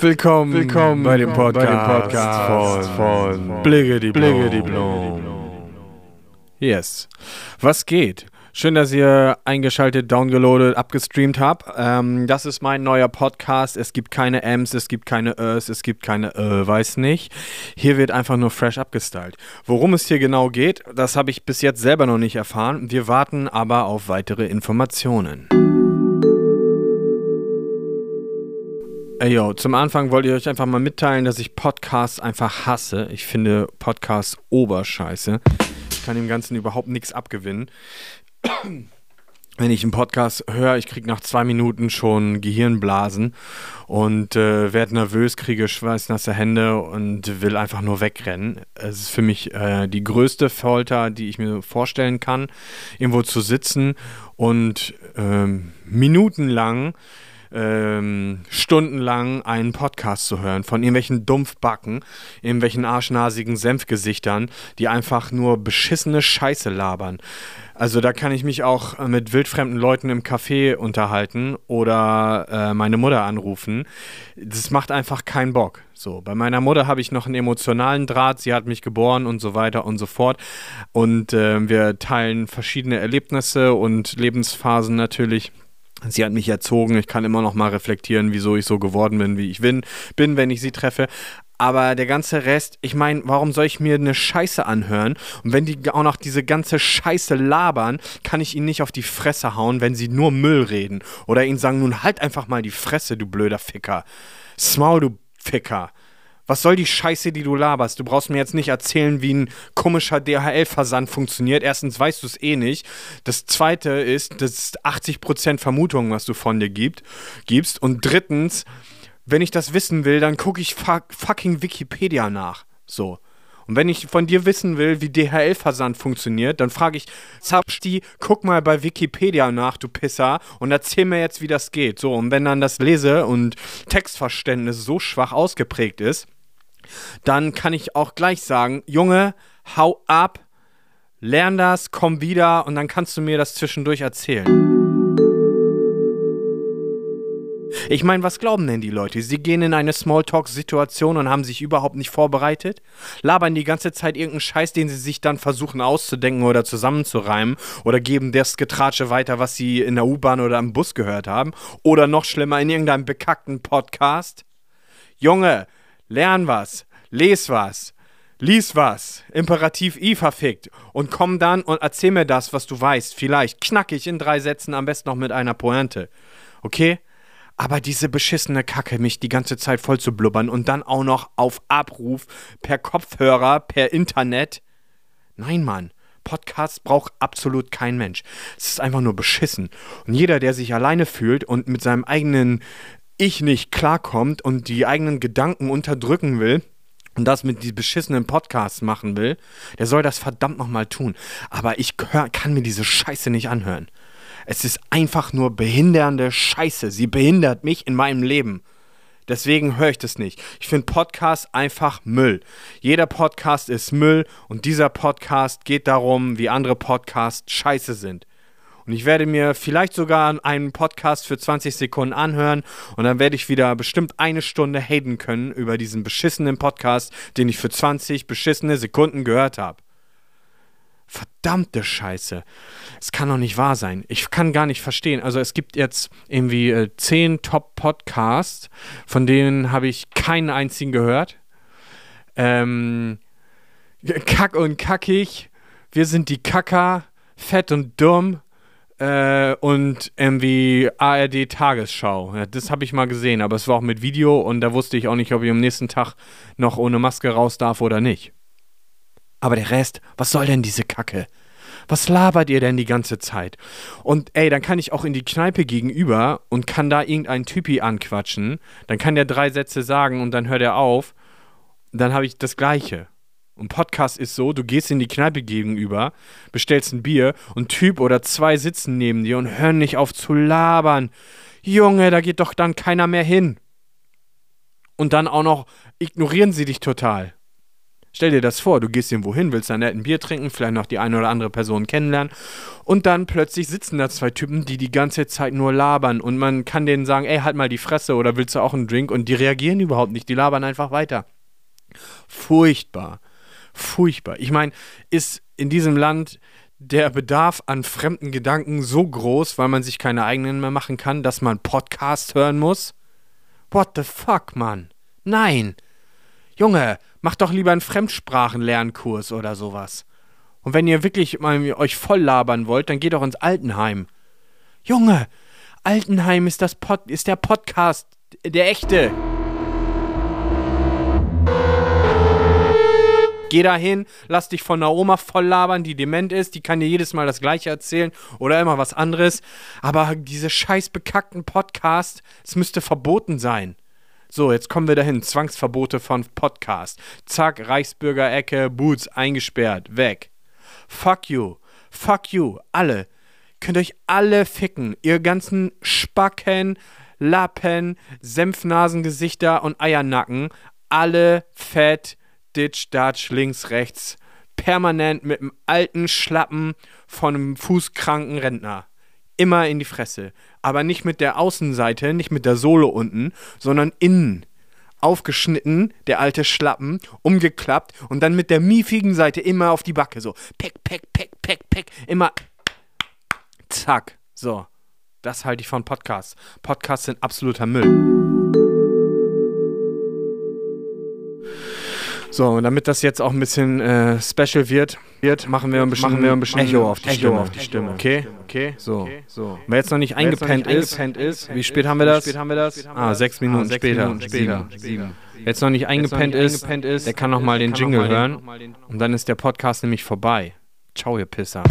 Willkommen, Willkommen bei dem Podcast, bei dem Podcast von, von Blicke die Blom. Yes. Was geht? Schön, dass ihr eingeschaltet, downgeloadet, abgestreamt habt. Ähm, das ist mein neuer Podcast. Es gibt keine M's, es gibt keine Ös, es gibt keine Ö, weiß nicht. Hier wird einfach nur fresh abgestylt. Worum es hier genau geht, das habe ich bis jetzt selber noch nicht erfahren. Wir warten aber auf weitere Informationen. Yo, zum Anfang wollte ich euch einfach mal mitteilen, dass ich Podcasts einfach hasse. Ich finde Podcasts oberscheiße. Ich kann dem Ganzen überhaupt nichts abgewinnen wenn ich einen Podcast höre, ich kriege nach zwei Minuten schon Gehirnblasen und äh, werde nervös, kriege schweißnasse Hände und will einfach nur wegrennen. Es ist für mich äh, die größte Folter, die ich mir vorstellen kann, irgendwo zu sitzen und ähm, minutenlang ähm, stundenlang einen Podcast zu hören von irgendwelchen Dumpfbacken, irgendwelchen arschnasigen Senfgesichtern, die einfach nur beschissene Scheiße labern. Also da kann ich mich auch mit wildfremden Leuten im Café unterhalten oder äh, meine Mutter anrufen. Das macht einfach keinen Bock. So, bei meiner Mutter habe ich noch einen emotionalen Draht. Sie hat mich geboren und so weiter und so fort. Und äh, wir teilen verschiedene Erlebnisse und Lebensphasen natürlich. Sie hat mich erzogen. Ich kann immer noch mal reflektieren, wieso ich so geworden bin, wie ich bin, bin wenn ich sie treffe. Aber der ganze Rest, ich meine, warum soll ich mir eine Scheiße anhören? Und wenn die auch noch diese ganze Scheiße labern, kann ich ihnen nicht auf die Fresse hauen, wenn sie nur Müll reden. Oder ihnen sagen, nun halt einfach mal die Fresse, du blöder Ficker. Smaul, du Ficker. Was soll die Scheiße, die du laberst? Du brauchst mir jetzt nicht erzählen, wie ein komischer DHL-Versand funktioniert. Erstens weißt du es eh nicht. Das zweite ist, das ist 80% Vermutung, was du von dir gibt, gibst. Und drittens, wenn ich das wissen will, dann gucke ich fuck, fucking Wikipedia nach. So. Und wenn ich von dir wissen will, wie DHL-Versand funktioniert, dann frage ich, Zapsti, guck mal bei Wikipedia nach, du Pisser, und erzähl mir jetzt, wie das geht. So, und wenn dann das Lese- und Textverständnis so schwach ausgeprägt ist, dann kann ich auch gleich sagen, Junge, hau ab, lern das, komm wieder und dann kannst du mir das zwischendurch erzählen. Ich meine, was glauben denn die Leute? Sie gehen in eine Smalltalk-Situation und haben sich überhaupt nicht vorbereitet, labern die ganze Zeit irgendeinen Scheiß, den sie sich dann versuchen auszudenken oder zusammenzureimen oder geben das Getratsche weiter, was sie in der U-Bahn oder im Bus gehört haben oder noch schlimmer in irgendeinem bekackten Podcast. Junge, lern was, les was, lies was, Imperativ I verfickt und komm dann und erzähl mir das, was du weißt, vielleicht knackig in drei Sätzen, am besten noch mit einer Pointe. Okay? Aber diese beschissene Kacke, mich die ganze Zeit voll zu blubbern und dann auch noch auf Abruf, per Kopfhörer, per Internet. Nein, Mann. Podcast braucht absolut kein Mensch. Es ist einfach nur beschissen. Und jeder, der sich alleine fühlt und mit seinem eigenen Ich nicht klarkommt und die eigenen Gedanken unterdrücken will, und das mit die beschissenen Podcasts machen will, der soll das verdammt nochmal tun. Aber ich hör, kann mir diese Scheiße nicht anhören. Es ist einfach nur behindernde Scheiße. Sie behindert mich in meinem Leben. Deswegen höre ich das nicht. Ich finde Podcast einfach Müll. Jeder Podcast ist Müll und dieser Podcast geht darum, wie andere Podcasts scheiße sind. Und ich werde mir vielleicht sogar einen Podcast für 20 Sekunden anhören und dann werde ich wieder bestimmt eine Stunde haten können über diesen beschissenen Podcast, den ich für 20 beschissene Sekunden gehört habe. Verdammte Scheiße. Es kann doch nicht wahr sein. Ich kann gar nicht verstehen. Also es gibt jetzt irgendwie äh, zehn Top-Podcasts, von denen habe ich keinen einzigen gehört. Ähm, Kack und Kackig, wir sind die Kacker, fett und dumm äh, und irgendwie ARD Tagesschau. Ja, das habe ich mal gesehen, aber es war auch mit Video und da wusste ich auch nicht, ob ich am nächsten Tag noch ohne Maske raus darf oder nicht. Aber der Rest, was soll denn diese Kacke? Was labert ihr denn die ganze Zeit? Und ey, dann kann ich auch in die Kneipe gegenüber und kann da irgendeinen Typi anquatschen. Dann kann der drei Sätze sagen und dann hört er auf. Dann habe ich das Gleiche. Und Podcast ist so, du gehst in die Kneipe gegenüber, bestellst ein Bier und Typ oder zwei sitzen neben dir und hören nicht auf zu labern. Junge, da geht doch dann keiner mehr hin. Und dann auch noch ignorieren sie dich total. Stell dir das vor, du gehst irgendwo hin, willst da nett ein Bier trinken, vielleicht noch die eine oder andere Person kennenlernen und dann plötzlich sitzen da zwei Typen, die die ganze Zeit nur labern und man kann denen sagen, ey, halt mal die Fresse oder willst du auch einen Drink und die reagieren überhaupt nicht, die labern einfach weiter. Furchtbar. Furchtbar. Ich meine, ist in diesem Land der Bedarf an fremden Gedanken so groß, weil man sich keine eigenen mehr machen kann, dass man Podcast hören muss? What the fuck, Mann? Nein. Junge, macht doch lieber einen Fremdsprachenlernkurs oder sowas. Und wenn ihr wirklich mal euch voll labern wollt, dann geht doch ins Altenheim. Junge, Altenheim ist das Pod ist der Podcast, der echte. Geh da hin, lass dich von der Oma voll labern, die dement ist, die kann dir jedes Mal das Gleiche erzählen oder immer was anderes. Aber diese scheiß bekackten Podcasts, es müsste verboten sein. So, jetzt kommen wir dahin. Zwangsverbote von Podcast. Zack, Reichsbürgerecke, Boots eingesperrt, weg. Fuck you. Fuck you. Alle. Könnt euch alle ficken. Ihr ganzen Spacken, Lappen, Senfnasengesichter und Eiernacken. Alle fett Ditch, Dutch, links, rechts, permanent mit einem alten Schlappen von einem fußkranken Rentner. Immer in die Fresse. Aber nicht mit der Außenseite, nicht mit der Sohle unten, sondern innen. Aufgeschnitten, der alte Schlappen, umgeklappt und dann mit der miefigen Seite immer auf die Backe. So, peck, peck, peck, peck, peck. Immer. Zack. So. Das halte ich von Podcasts. Podcasts sind absoluter Müll. So, und damit das jetzt auch ein bisschen äh, special wird, wird, machen wir ein bisschen, machen wir ein bisschen Echo auf die Echo Stimme. Auf die Stimme. Okay, okay, so. Okay, so. Wer jetzt noch nicht eingepennt, noch nicht ist, eingepennt ist, wie spät haben wir das? Haben wir das? Ah, sechs Minuten, ah, sechs später. Minuten später. Sieben. Sieben. Wer jetzt noch nicht eingepennt, noch nicht ist, eingepennt ist, der kann noch mal den Jingle hören. Und dann ist der Podcast nämlich vorbei. Ciao, ihr Pisser.